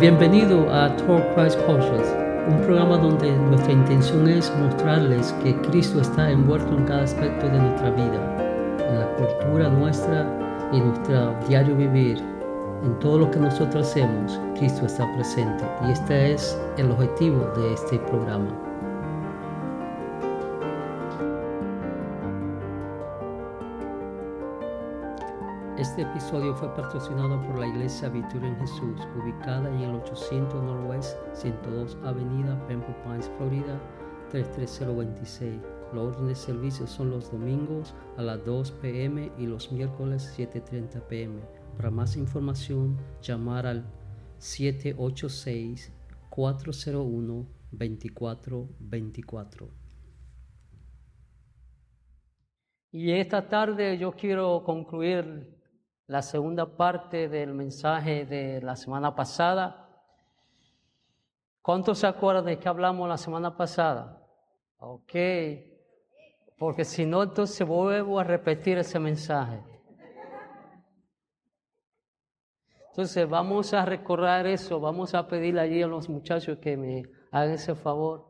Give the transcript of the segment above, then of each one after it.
Bienvenido a Talk Christ Cultures, un programa donde nuestra intención es mostrarles que Cristo está envuelto en cada aspecto de nuestra vida, en la cultura nuestra y en nuestro diario vivir. En todo lo que nosotros hacemos, Cristo está presente y este es el objetivo de este programa. Este episodio fue patrocinado por la Iglesia Victoria en Jesús, ubicada en el 800 Northwest 102 Avenida, Pembroke Pines, Florida 33026. Los órdenes de servicio son los domingos a las 2 pm y los miércoles 7.30 pm. Para más información, llamar al 786-401-2424. Y esta tarde yo quiero concluir la segunda parte del mensaje de la semana pasada. ¿Cuántos se acuerdan de qué hablamos la semana pasada? Ok, porque si no, entonces vuelvo a repetir ese mensaje. Entonces vamos a recordar eso, vamos a pedirle allí a los muchachos que me hagan ese favor.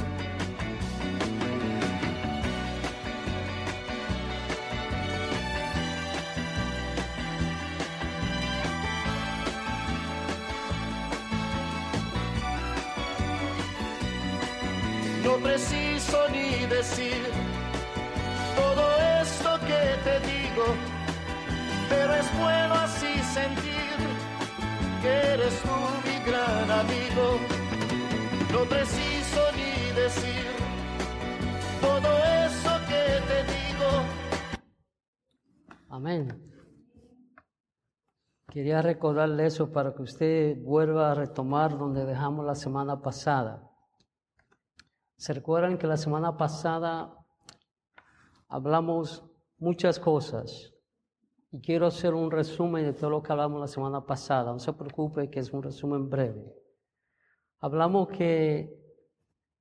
Amén. Quería recordarle eso para que usted vuelva a retomar donde dejamos la semana pasada. ¿Se recuerdan que la semana pasada hablamos muchas cosas? Y quiero hacer un resumen de todo lo que hablamos la semana pasada. No se preocupe que es un resumen breve. Hablamos que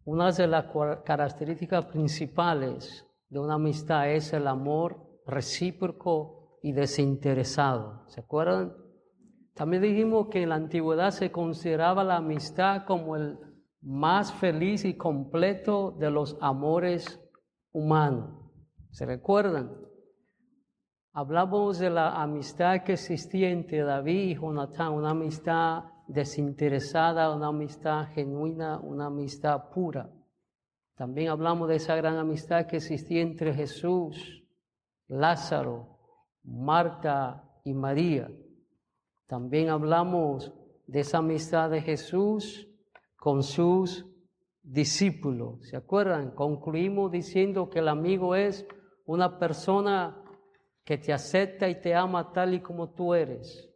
una de las características principales de una amistad es el amor recíproco y desinteresado. ¿Se acuerdan? También dijimos que en la antigüedad se consideraba la amistad como el más feliz y completo de los amores humanos. ¿Se recuerdan? Hablamos de la amistad que existía entre David y Jonatán, una amistad desinteresada, una amistad genuina, una amistad pura. También hablamos de esa gran amistad que existía entre Jesús, Lázaro, Marta y María. También hablamos de esa amistad de Jesús con sus discípulos. ¿Se acuerdan? Concluimos diciendo que el amigo es una persona que te acepta y te ama tal y como tú eres.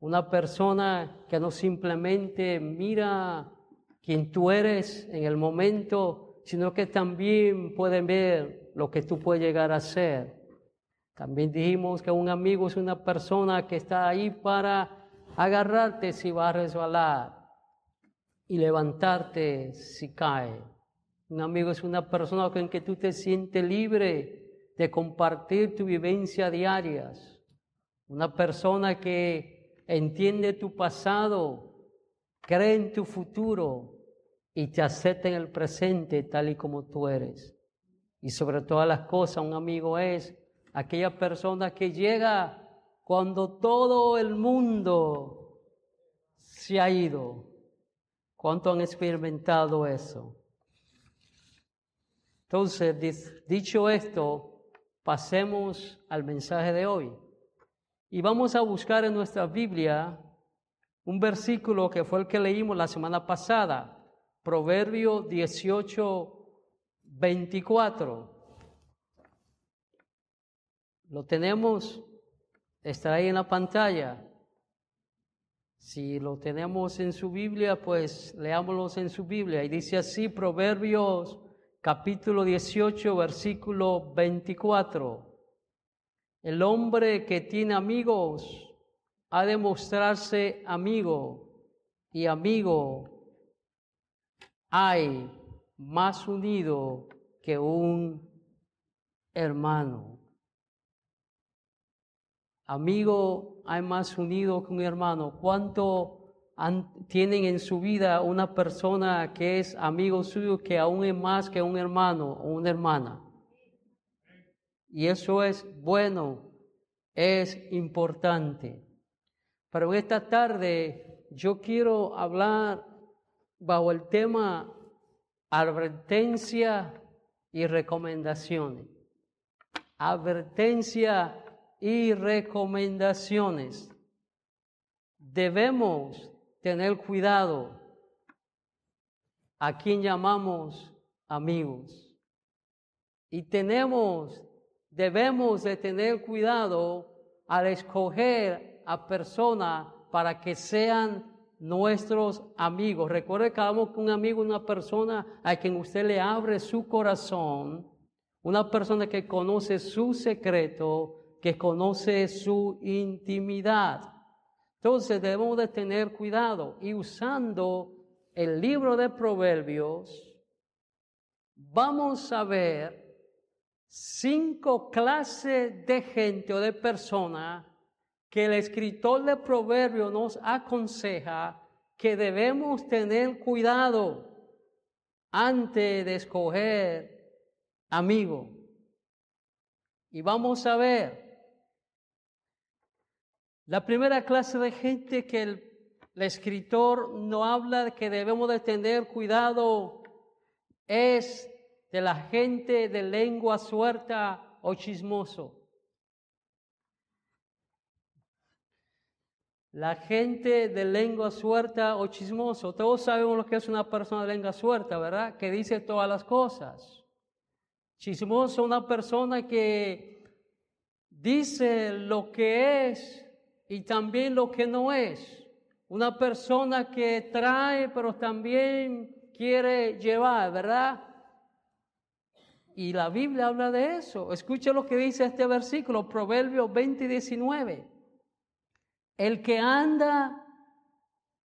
Una persona que no simplemente mira quién tú eres en el momento, sino que también pueden ver lo que tú puedes llegar a ser. También dijimos que un amigo es una persona que está ahí para agarrarte si va a resbalar y levantarte si cae. Un amigo es una persona con que tú te sientes libre de compartir tu vivencia diarias. Una persona que entiende tu pasado, cree en tu futuro, y te acepta en el presente tal y como tú eres. Y sobre todas las cosas, un amigo es aquella persona que llega cuando todo el mundo se ha ido. ¿Cuánto han experimentado eso? Entonces, dicho esto, pasemos al mensaje de hoy. Y vamos a buscar en nuestra Biblia un versículo que fue el que leímos la semana pasada, Proverbio 18, 24. Lo tenemos, está ahí en la pantalla. Si lo tenemos en su Biblia, pues leámoslo en su Biblia. Y dice así, Proverbios capítulo 18, versículo 24. El hombre que tiene amigos ha de mostrarse amigo y amigo hay más unido que un hermano. Amigo, hay más unido que un hermano. ¿Cuánto tienen en su vida una persona que es amigo suyo que aún es más que un hermano o una hermana? Y eso es bueno, es importante. Pero esta tarde yo quiero hablar bajo el tema advertencia y recomendaciones. Advertencia y recomendaciones. Debemos tener cuidado a quien llamamos amigos. Y tenemos, debemos de tener cuidado al escoger a personas para que sean nuestros amigos. Recuerde que hablamos con un amigo, una persona a quien usted le abre su corazón, una persona que conoce su secreto, que conoce su intimidad. Entonces debemos de tener cuidado y usando el libro de Proverbios, vamos a ver cinco clases de gente o de personas que el escritor de Proverbios nos aconseja que debemos tener cuidado antes de escoger amigo. Y vamos a ver la primera clase de gente que el, escritor no habla que debemos de tener cuidado es de la gente de lengua suelta o chismoso. La gente de lengua suelta o chismoso, todos sabemos lo que es una persona de lengua suelta, ¿verdad? Que dice todas las cosas. Chismoso, una persona que dice lo que es y también lo que no es. Una persona que trae, pero también quiere llevar, ¿verdad? Y la Biblia habla de eso. Escuche lo que dice este versículo, Proverbios 20 y 19. El que anda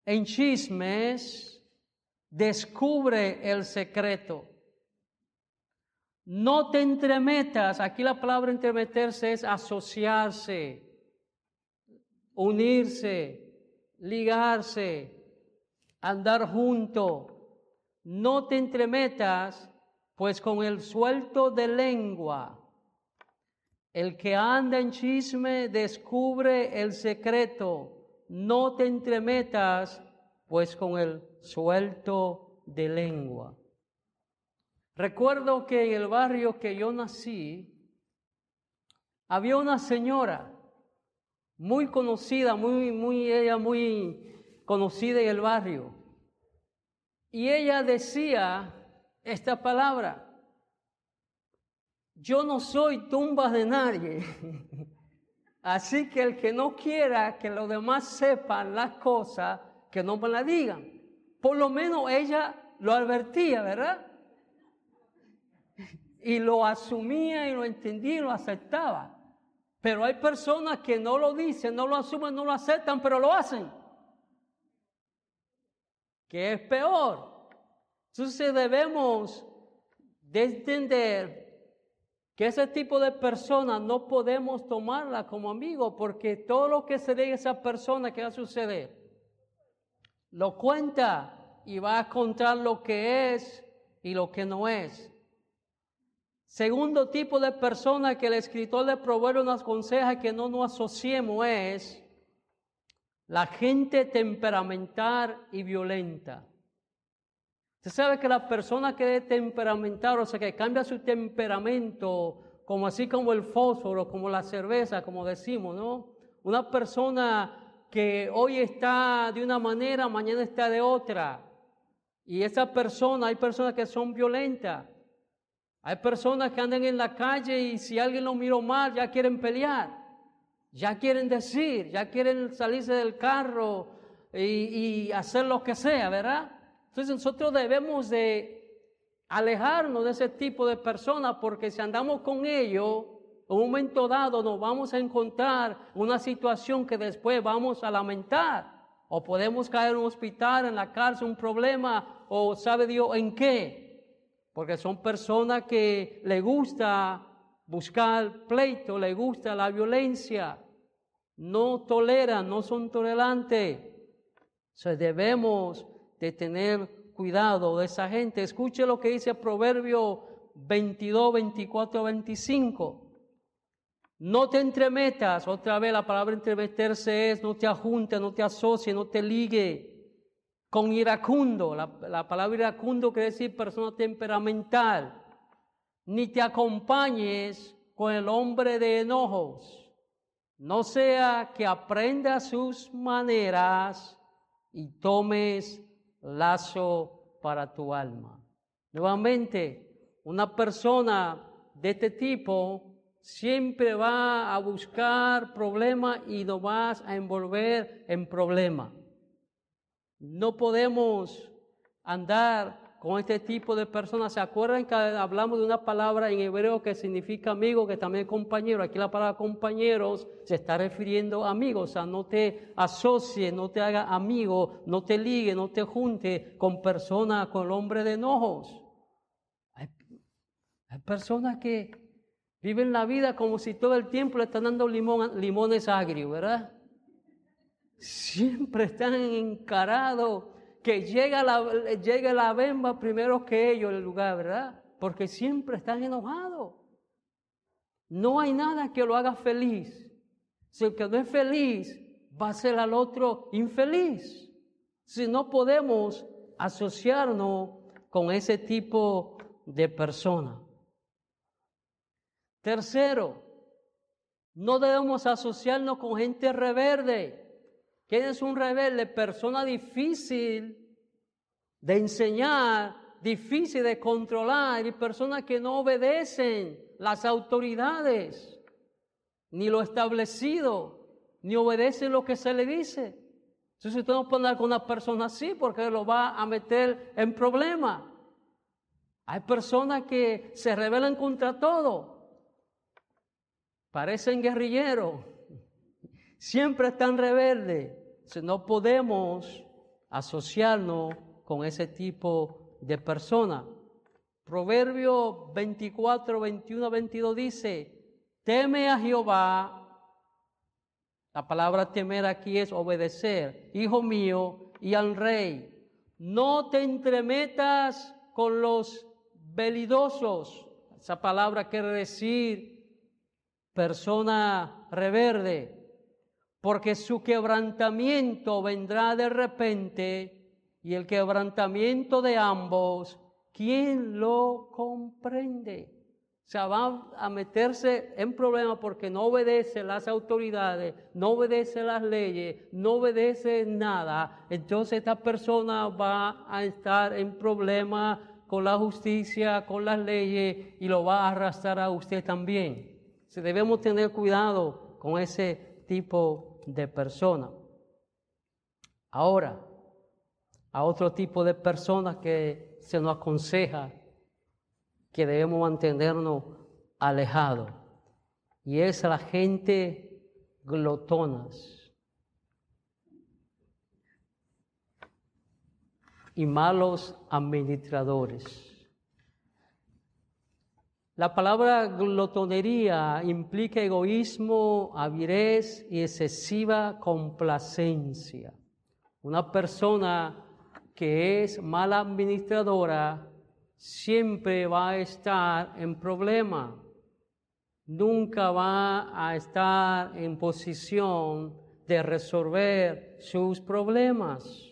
en chismes descubre el secreto. No te entremetas, aquí la palabra entremeterse es asociarse, unirse, ligarse, andar junto. no te entremetas, pues con el suelto de lengua, el que anda en chisme descubre el secreto. No te entremetas, pues con el suelto de lengua. Recuerdo que en el barrio que yo nací, había una señora muy conocida, muy, muy, ella muy conocida en el barrio. Y ella decía esta palabra, yo no soy tumba de nadie. Así que el que no quiera que los demás sepan las cosas, que no me la digan. Por lo menos ella lo advertía, ¿verdad? Y lo asumía y lo entendía y lo aceptaba. Pero hay personas que no lo dicen, no lo asumen, no lo aceptan, pero lo hacen. Que es peor. Entonces debemos de entender que ese tipo de personas no podemos tomarla como amigo porque todo lo que se diga a esa persona que va a suceder, lo cuenta y va a contar lo que es y lo que no es. Segundo tipo de persona que el escritor de Proverbios nos aconseja que no nos asociemos es la gente temperamental y violenta. Usted sabe que la persona que es temperamental, o sea, que cambia su temperamento, como así como el fósforo, como la cerveza, como decimos, ¿no? Una persona que hoy está de una manera, mañana está de otra. Y esa persona, hay personas que son violentas. Hay personas que andan en la calle y si alguien lo miró mal, ya quieren pelear, ya quieren decir, ya quieren salirse del carro y, hacer lo que sea, ¿verdad? Entonces nosotros debemos de alejarnos de ese tipo de personas porque si andamos con ellos, en un momento dado nos vamos a encontrar una situación que después vamos a lamentar. O podemos caer en un hospital, en la cárcel, un problema, o sabe Dios en qué porque son personas que le gusta buscar pleito, le gusta la violencia, no toleran, no son tolerantes. O debemos de tener cuidado de esa gente. Escuche lo que dice Proverbio 22, 24, 25. No te entremetas, otra vez la palabra entremeterse es no te ajunte, no te asocie, no te ligue con iracundo. La, palabra iracundo quiere decir persona temperamental. Ni te acompañes con el hombre de enojos. No sea que aprenda sus maneras y tomes lazo para tu alma. Nuevamente, una persona de este tipo siempre va a buscar problemas y lo vas a envolver en problemas. No podemos andar con este tipo de personas. ¿Se acuerdan que hablamos de una palabra en hebreo que significa amigo, que también compañero? Aquí la palabra compañeros se está refiriendo a amigos. O sea, no te asocie, no te haga amigo, no te ligue, no te junte con personas, con el hombre de enojos. Hay, hay personas que viven la vida como si todo el tiempo le están dando limón, limones agrios, ¿verdad? Siempre están encarados, que llega la, llega la bemba primero que ellos el lugar, ¿verdad? Porque siempre están enojados. No hay nada que lo haga feliz. Si el que no es feliz va a ser al otro infeliz. Si no podemos asociarnos con ese tipo de persona. Tercero, no debemos asociarnos con gente reverde. ¿Quién es un rebelde? Persona difícil de enseñar, difícil de controlar y personas que no obedecen las autoridades, ni lo establecido, ni obedecen lo que se le dice. Entonces usted no puede andar con una persona así porque lo va a meter en problemas. Hay personas que se rebelan contra todo. Parecen guerrilleros. Siempre están rebeldes no podemos asociarnos con ese tipo de persona. Proverbio 24, 21, 22 dice, teme a Jehová. La palabra temer aquí es obedecer, hijo mío, y al rey. No te entremetas con los belidosos. Esa palabra quiere decir persona reverde, porque su quebrantamiento vendrá de repente y el quebrantamiento de ambos, ¿quién lo comprende? O sea, va a meterse en problemas porque no obedece las autoridades, no obedece las leyes, no obedece nada. Entonces esta persona va a estar en problemas con la justicia, con las leyes y lo va a arrastrar a usted también. Debemos tener cuidado con ese tipo de persona. Ahora, a otro tipo de personas que se nos aconseja que debemos mantenernos alejados. Y es la gente glotonas y malos administradores. La palabra glotonería implica egoísmo, avidez y excesiva complacencia. Una persona que es mala administradora siempre va a estar en problema, nunca va a estar en posición de resolver sus problemas.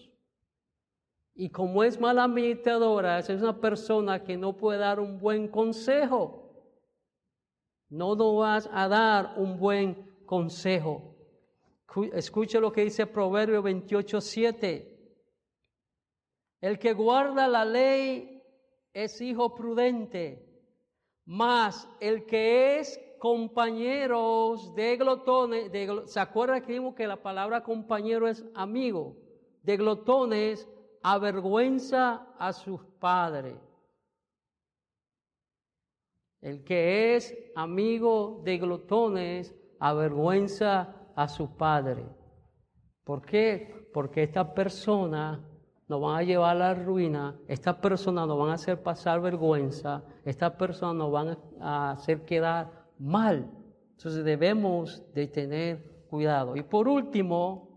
Y como es mala administradora, es una persona que no puede dar un buen consejo. No nos vas a dar un buen consejo. Escuche lo que dice Proverbio 28, 7. El que guarda la ley es hijo prudente, mas el que es compañeros de glotones, ¿se acuerda que que la palabra compañero es amigo? De glotones avergüenza a sus padres. El que es amigo de glotones avergüenza a su padre. ¿Por qué? Porque esta persona nos van a llevar a la ruina, estas personas nos van a hacer pasar vergüenza, estas personas nos van a hacer quedar mal. Entonces debemos de tener cuidado. Y por último,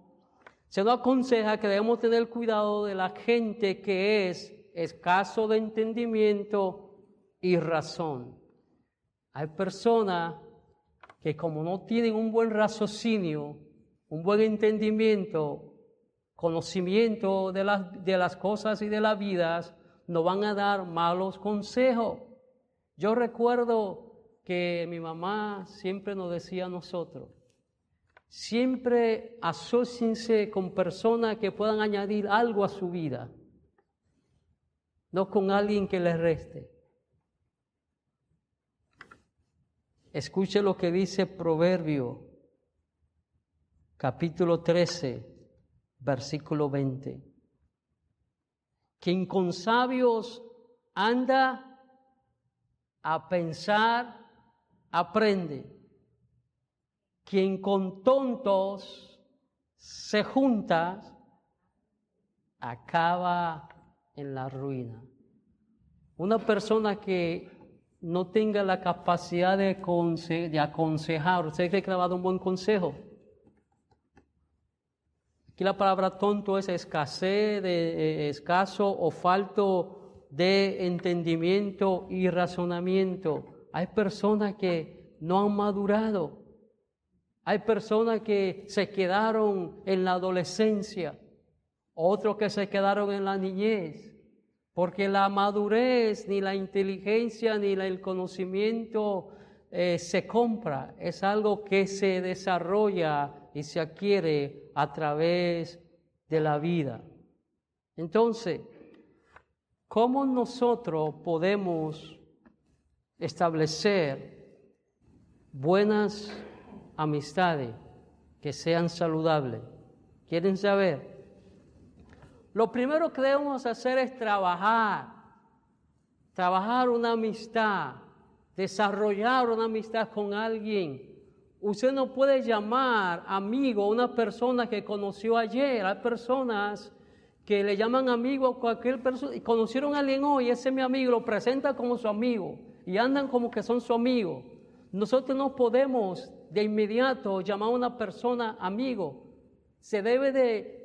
se nos aconseja que debemos tener cuidado de la gente que es escaso de entendimiento y razón. Hay personas que como no tienen un buen raciocinio, un buen entendimiento, conocimiento de las, de las cosas y de la vida, nos van a dar malos consejos. Yo recuerdo que mi mamá siempre nos decía a nosotros, siempre asóciense con personas que puedan añadir algo a su vida, no con alguien que les reste. Escuche lo que dice Proverbio, capítulo 13, versículo 20. Quien con sabios anda a pensar, aprende. Quien con tontos se junta, acaba en la ruina. Una persona que no tenga la capacidad de, aconsejar, ¿usted que le va a dar un buen consejo? Aquí la palabra tonto es escasez, de, eh, escaso o falto de entendimiento y razonamiento. Hay personas que no han madurado. Hay personas que se quedaron en la adolescencia, otros que se quedaron en la niñez, porque la madurez, ni la inteligencia, ni el conocimiento eh, se compra, es algo que se desarrolla y se adquiere a través de la vida. Entonces, ¿cómo nosotros podemos establecer buenas amistades que sean saludables? ¿Quieren saber? Lo primero que debemos hacer es trabajar, trabajar una amistad, desarrollar una amistad con alguien Usted no puede llamar amigo a una persona que conoció ayer. Hay personas que le llaman amigo a cualquier persona y conocieron a alguien hoy, ese es mi amigo, lo presenta como su amigo y andan como que son su amigo. Nosotros no podemos de inmediato llamar a una persona amigo. Se debe de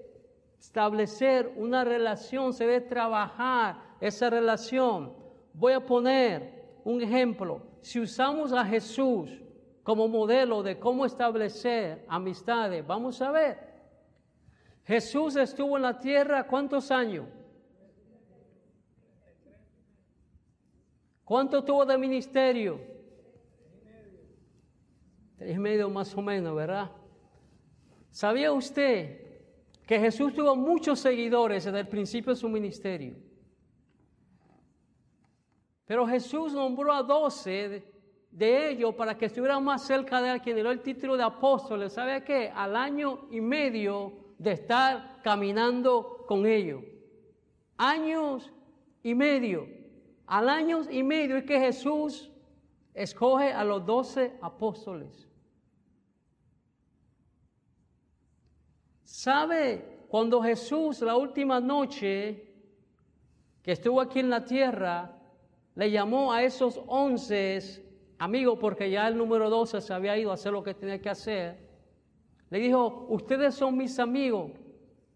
establecer una relación, se debe trabajar esa relación. Voy a poner un ejemplo. Si usamos a Jesús como modelo de cómo establecer amistades, vamos a ver. Jesús estuvo en la tierra cuántos años? ¿Cuánto tuvo de ministerio? Tres y medio más o menos, ¿verdad? ¿Sabía usted que Jesús tuvo muchos seguidores desde el principio de su ministerio? Pero Jesús nombró a doce de, ellos para que estuvieran más cerca de él, quien dio el título de apóstoles. ¿Sabe qué? Al año y medio de estar caminando con ellos. Años y medio. Al año y medio es que Jesús escoge a los doce apóstoles. ¿Sabe cuando Jesús la última noche que estuvo aquí en la tierra, le llamó a esos once amigos, porque ya el número doce se había ido a hacer lo que tenía que hacer, le dijo, ustedes son mis amigos.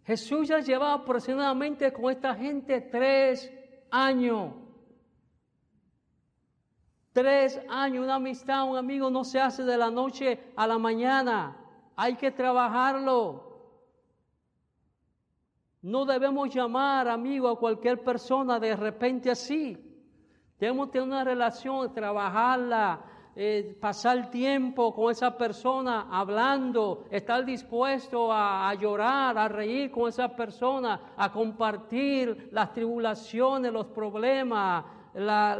Jesús ya llevaba aproximadamente con esta gente tres años. Tres años, una amistad, un amigo no se hace de la noche a la mañana. Hay que trabajarlo. No debemos llamar amigo a cualquier persona de repente así. Debemos tener una relación, trabajarla, eh, pasar tiempo con esa persona hablando, estar dispuesto a, llorar, a reír con esa persona, a compartir las tribulaciones, los problemas, la,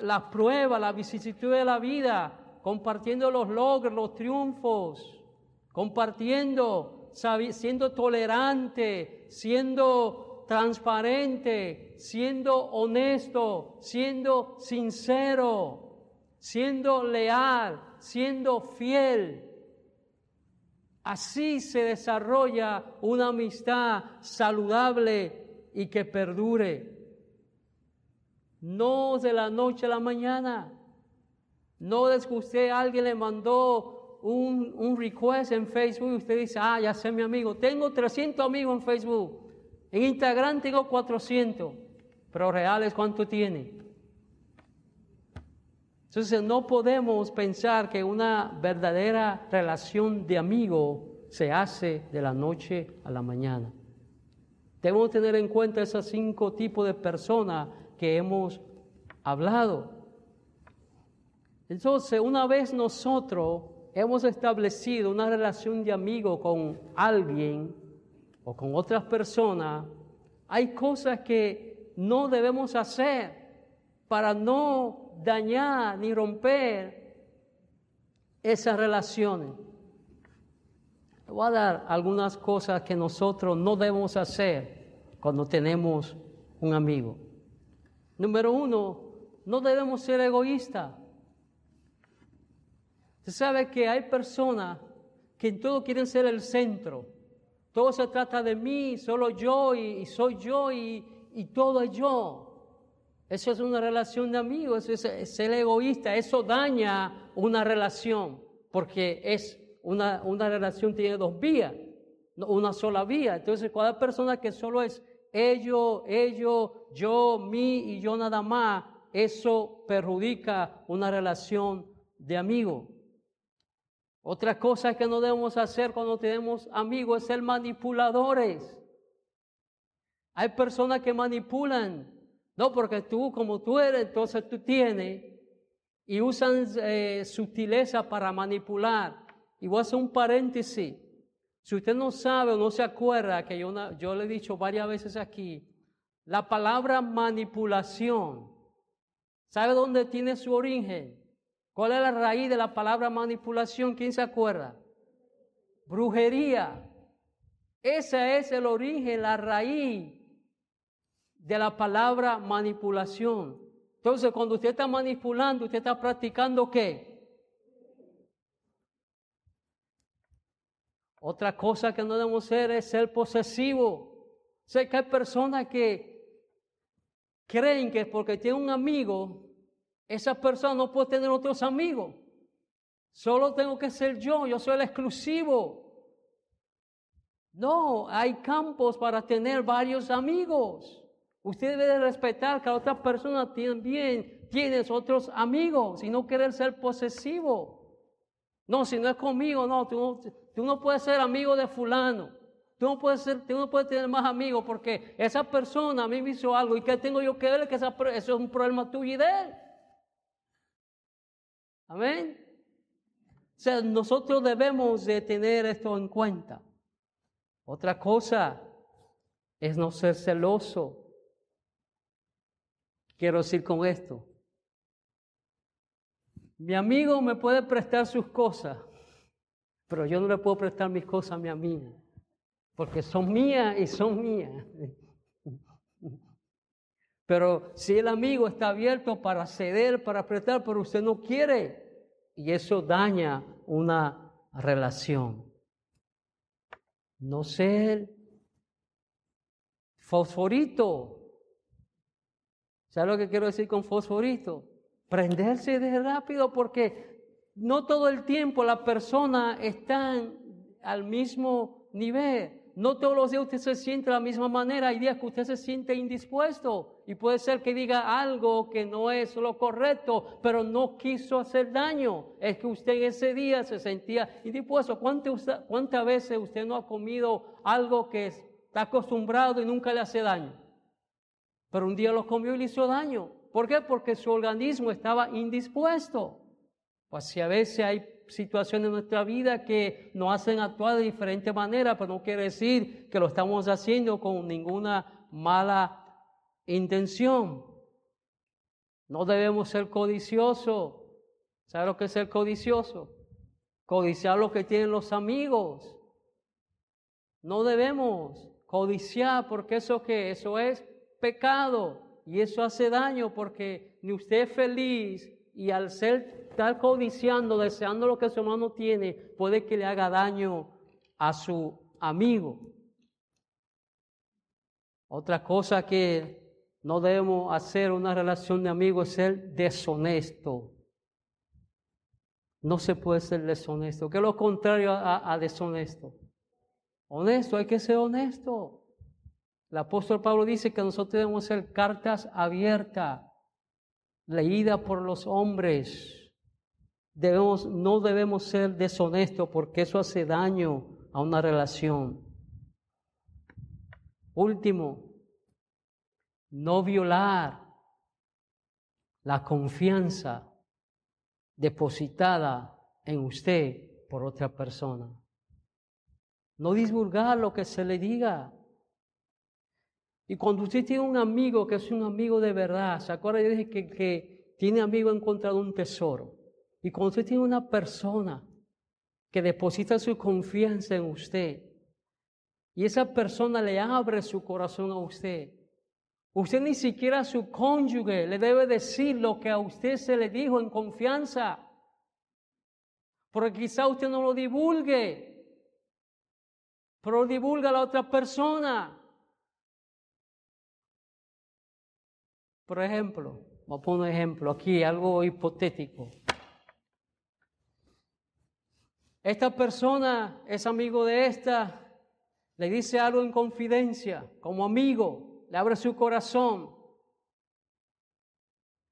las pruebas, la vicisitud de la vida, compartiendo los logros, los triunfos, compartiendo, siendo tolerante, siendo transparente, siendo honesto, siendo sincero, siendo leal, siendo fiel. Así se desarrolla una amistad saludable y que perdure. No de la noche a la mañana. No es que usted, alguien le mandó un, un request en Facebook y usted dice, ah, ya sé mi amigo. Tengo 300 amigos en Facebook. En Instagram tengo 400. Pero reales, ¿cuánto tiene? Entonces no podemos pensar que una verdadera relación de amigo se hace de la noche a la mañana. Debemos tener en cuenta esos cinco tipos de personas que hemos hablado. Entonces, una vez nosotros hemos establecido una relación de amigo con alguien o con otras personas, hay cosas que no debemos hacer para no dañar ni romper esas relaciones. voy a dar algunas cosas que nosotros no debemos hacer cuando tenemos un amigo. Número uno, no debemos ser egoístas. Usted sabe que hay personas que en todo quieren ser el centro. Todo se trata de mí, solo yo y, soy yo y, todo es yo. Eso es una relación de amigos, eso es, ser egoísta, eso daña una relación, porque es una, una relación tiene dos vías, una sola vía. Entonces, cada persona que solo es ellos, ellos, yo, mí y yo nada más, eso perjudica una relación de amigo. Otra cosa que no debemos hacer cuando tenemos amigos es ser manipuladores. Hay personas que manipulan, no porque tú como tú eres, entonces tú tienes, y usan eh, sutileza para manipular. Y voy a hacer un paréntesis. Si usted no sabe o no se acuerda, que yo, yo le he dicho varias veces aquí, la palabra manipulación, ¿sabe dónde tiene su origen? ¿Cuál es la raíz de la palabra manipulación? ¿Quién se acuerda? Brujería. Ese es el origen, la raíz de la palabra manipulación. Entonces, cuando usted está manipulando, usted está practicando qué? Otra cosa que no debemos ser es ser posesivo. Sé que hay personas que creen que porque tiene un amigo, esa persona no puede tener otros amigos. Solo tengo que ser yo, yo soy el exclusivo. No, hay campos para tener varios amigos. Usted debe respetar que a otras personas también tienes otros amigos y no querer ser posesivo. No, si no es conmigo, no, tú no, tú no puedes ser amigo de fulano. Tú no, puedes ser, tú no puedes tener más amigos porque esa persona a mí me hizo algo y que tengo yo que ver que eso es un problema tuyo y de él. Amén. O sea, nosotros debemos de tener esto en cuenta. Otra cosa es no ser celoso. Quiero decir con esto. Mi amigo me puede prestar sus cosas, pero yo no le puedo prestar mis cosas a mi amigo, porque son mías y son mías. Pero si el amigo está abierto para ceder, para prestar, pero usted no quiere, y eso daña una relación. No ser fosforito. ¿Sabe lo que quiero decir con fosforito? Prenderse de rápido porque no todo el tiempo la persona está al mismo nivel. No todos los días usted se siente de la misma manera. Hay días que usted se siente indispuesto y puede ser que diga algo que no es lo correcto, pero no quiso hacer daño. Es que usted ese día se sentía indispuesto. ¿Cuántas, cuántas veces usted no ha comido algo que está acostumbrado y nunca le hace daño? Pero un día lo comió y le hizo daño. ¿Por qué? Porque su organismo estaba indispuesto. Pues si a veces hay situaciones en nuestra vida que nos hacen actuar de diferente manera, pero no quiere decir que lo estamos haciendo con ninguna mala intención. No debemos ser codiciosos. ¿Sabe lo que es ser codicioso? Codiciar lo que tienen los amigos. No debemos codiciar porque eso que eso es pecado y eso hace daño porque ni usted es feliz y al ser estar codiciando, deseando lo que su hermano tiene, puede que le haga daño a su amigo. Otra cosa que no debemos hacer una relación de amigos es ser deshonesto. No se puede ser deshonesto, que es lo contrario a, a deshonesto. Honesto, hay que ser honesto. El apóstol Pablo dice que nosotros debemos ser cartas abiertas, leídas por los hombres Debemos, no debemos ser deshonestos porque eso hace daño a una relación. Último, no violar la confianza depositada en usted por otra persona. No divulgar lo que se le diga. Y cuando usted tiene un amigo que es un amigo de verdad, ¿se acuerda? Yo dije que, que tiene amigo encontrado un tesoro. Y cuando usted tiene una persona que deposita su confianza en usted y esa persona le abre su corazón a usted, usted ni siquiera a su cónyuge le debe decir lo que a usted se le dijo en confianza. Porque quizá usted no lo divulgue, pero divulga a la otra persona. Por ejemplo, voy a poner un ejemplo aquí, algo hipotético. Esta persona es amigo de esta, le dice algo en confidencia, como amigo, le abre su corazón.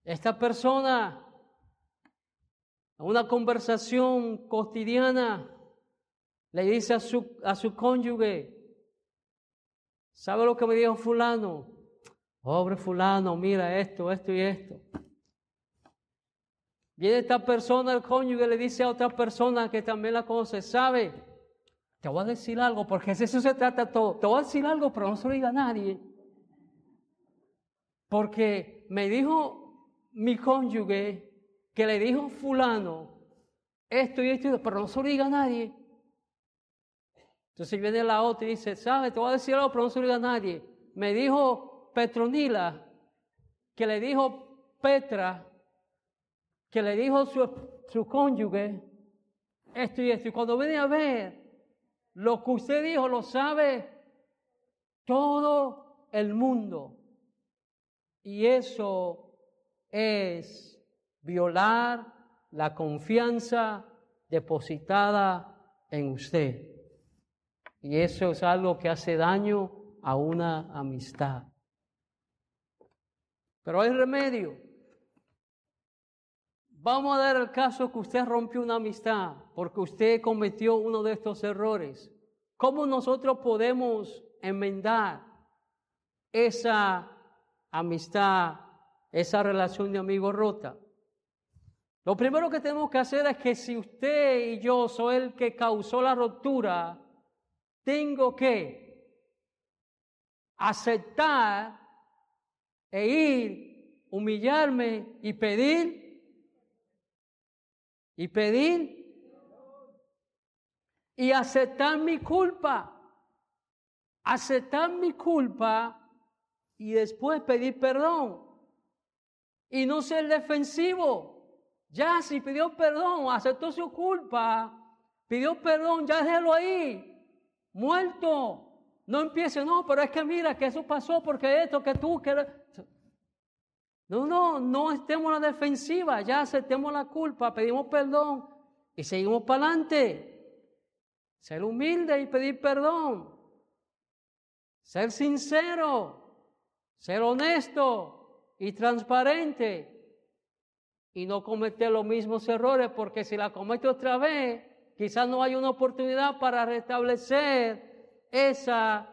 Esta persona, en una conversación cotidiana, le dice a su, a su cónyuge, ¿sabe lo que me dijo fulano? Pobre fulano, mira esto, esto y esto. Viene esta persona, el cónyuge, le dice a otra persona que también la conoce, ¿sabe? Te voy a decir algo, porque de eso se trata todo. Te voy a decir algo, pero no se lo diga a nadie. Porque me dijo mi cónyuge que le dijo fulano esto y esto, pero no se lo diga a nadie. Entonces viene la otra y dice, ¿sabe? Te voy a decir algo, pero no se lo diga a nadie. Me dijo Petronila que le dijo Petra que le dijo su, su cónyuge esto y esto. Y cuando viene a ver, lo que usted dijo lo sabe todo el mundo. Y eso es violar la confianza depositada en usted. Y eso es algo que hace daño a una amistad. Pero hay remedio. Vamos a dar el caso que usted rompió una amistad porque usted cometió uno de estos errores. ¿Cómo nosotros podemos enmendar esa amistad, esa relación de amigo rota? Lo primero que tenemos que hacer es que si usted y yo soy el que causó la ruptura, tengo que aceptar e ir, humillarme y pedir y pedir y aceptar mi culpa. Aceptar mi culpa y después pedir perdón. Y no ser defensivo. Ya si pidió perdón, aceptó su culpa, pidió perdón, ya déjelo ahí, muerto. No empiece, no, pero es que mira que eso pasó porque esto, que tú, que... No, no, no estemos en la defensiva, ya aceptemos la culpa, pedimos perdón y seguimos para adelante. Ser humilde y pedir perdón. Ser sincero, ser honesto y transparente. Y no cometer los mismos errores, porque si la comete otra vez, quizás no hay una oportunidad para restablecer esa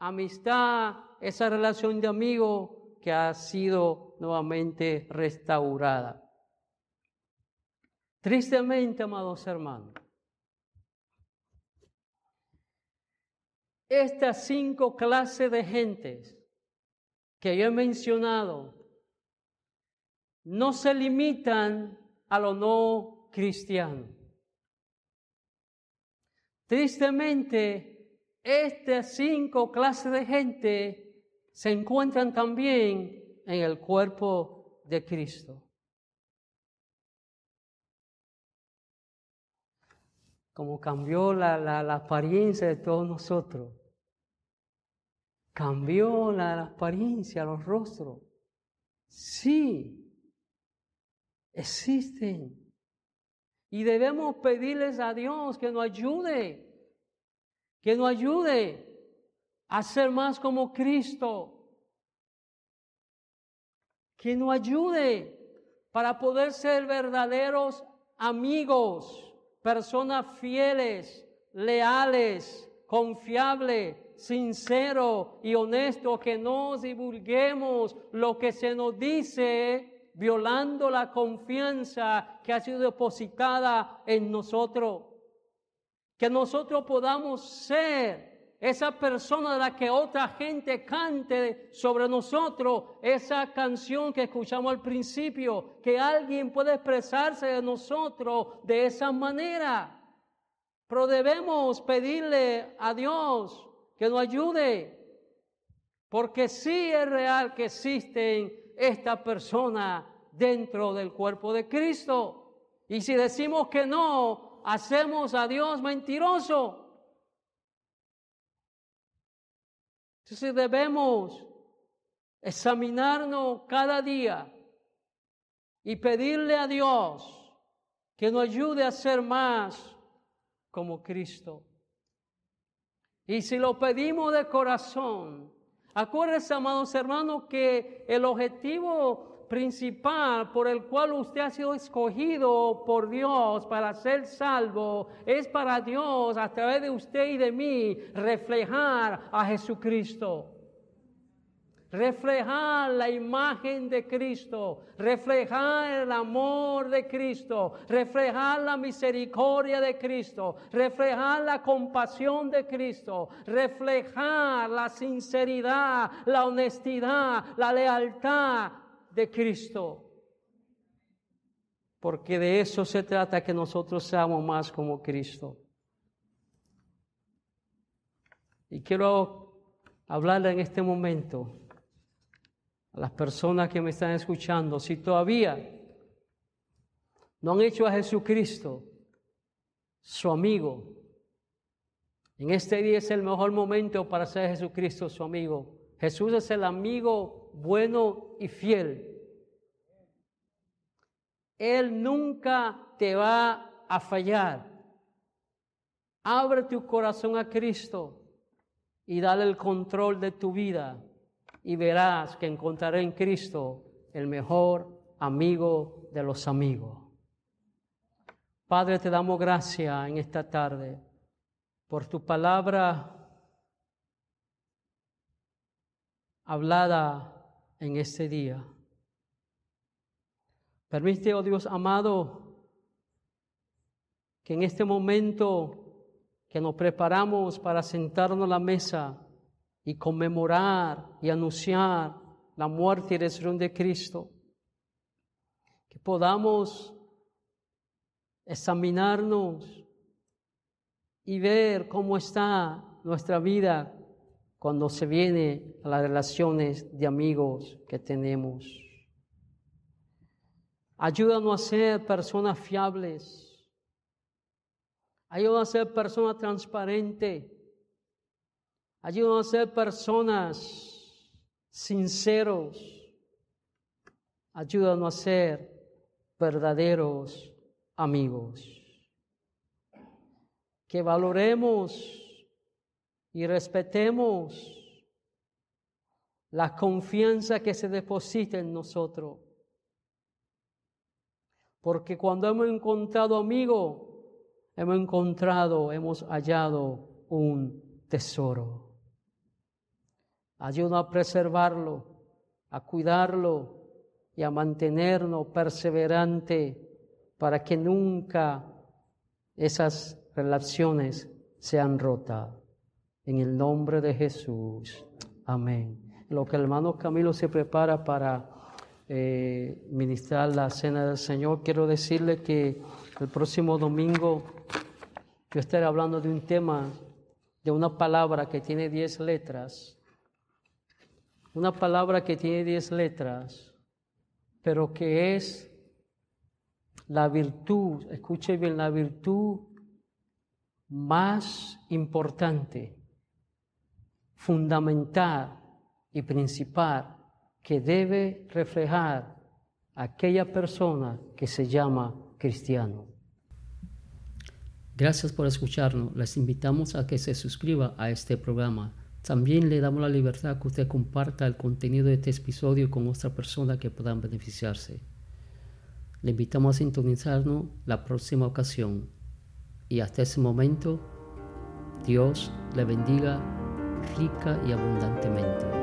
amistad, esa relación de amigo que ha sido nuevamente restaurada. Tristemente, amados hermanos, estas cinco clases de gentes que yo he mencionado no se limitan a lo no cristiano. Tristemente, estas cinco clases de gente se encuentran también en el cuerpo de Cristo. Como cambió la, apariencia de todos nosotros. Cambió la, apariencia, los rostros. Sí, existen. Y debemos pedirles a Dios que nos ayude, que nos ayude a ser más como Cristo que nos ayude para poder ser verdaderos amigos, personas fieles, leales, confiables, sinceros y honestos, que no divulguemos lo que se nos dice violando la confianza que ha sido depositada en nosotros. Que nosotros podamos ser esa persona de la que otra gente cante sobre nosotros, esa canción que escuchamos al principio, que alguien puede expresarse de nosotros de esa manera. Pero debemos pedirle a Dios que nos ayude, porque sí es real que existen esta persona dentro del cuerpo de Cristo. Y si decimos que no, hacemos a Dios mentiroso. Entonces debemos examinarnos cada día y pedirle a Dios que nos ayude a ser más como Cristo. Y si lo pedimos de corazón, acuérdense, amados hermanos, que el objetivo principal por el cual usted ha sido escogido por Dios para ser salvo es para Dios a través de usted y de mí reflejar a Jesucristo. Reflejar la imagen de Cristo, reflejar el amor de Cristo, reflejar la misericordia de Cristo, reflejar la compasión de Cristo, reflejar la sinceridad, la honestidad, la lealtad de Cristo. Porque de eso se trata que nosotros seamos más como Cristo. Y quiero hablarle en este momento a las personas que me están escuchando, si todavía no han hecho a Jesucristo su amigo, en este día es el mejor momento para ser Jesucristo su amigo. Jesús es el amigo bueno y fiel. Él nunca te va a fallar. Abre tu corazón a Cristo. y dale el control de tu vida y verás que encontraré en Cristo el mejor amigo de los amigos. Padre, te damos gracias en esta tarde por tu palabra hablada en este día. Permite, oh Dios amado, que en este momento que nos preparamos para sentarnos a la mesa y conmemorar y anunciar la muerte y resurrección de Cristo, que podamos examinarnos y ver cómo está nuestra vida cuando se viene las relaciones de amigos que tenemos. Ayúdanos a ser personas fiables. Ayúdanos a ser personas transparentes. Ayúdanos a ser personas sinceros. Ayúdanos a ser verdaderos amigos. Que valoremos y respetemos la confianza que se deposita en nosotros. Porque cuando hemos encontrado amigo, hemos encontrado, hemos hallado un tesoro. Ayuda a preservarlo, a cuidarlo y a mantenernos perseverante para que nunca esas relaciones sean rotas. En el nombre de Jesús. Amén. Lo que el hermano Camilo se prepara para eh, ministrar la cena del Señor, quiero decirle que el próximo domingo yo estaré hablando de un tema, de una palabra que tiene diez letras. Una palabra que tiene diez letras, pero que es la virtud, escuche bien, la virtud más importante, fundamental y principal que debe reflejar aquella persona que se llama cristiano. Gracias por escucharnos. Les invitamos a que se suscriba a este programa. También le damos la libertad que usted comparta el contenido de este episodio con otra persona que puedan beneficiarse. Le invitamos a sintonizarnos la próxima ocasión y hasta ese momento Dios le bendiga rica y abundantemente.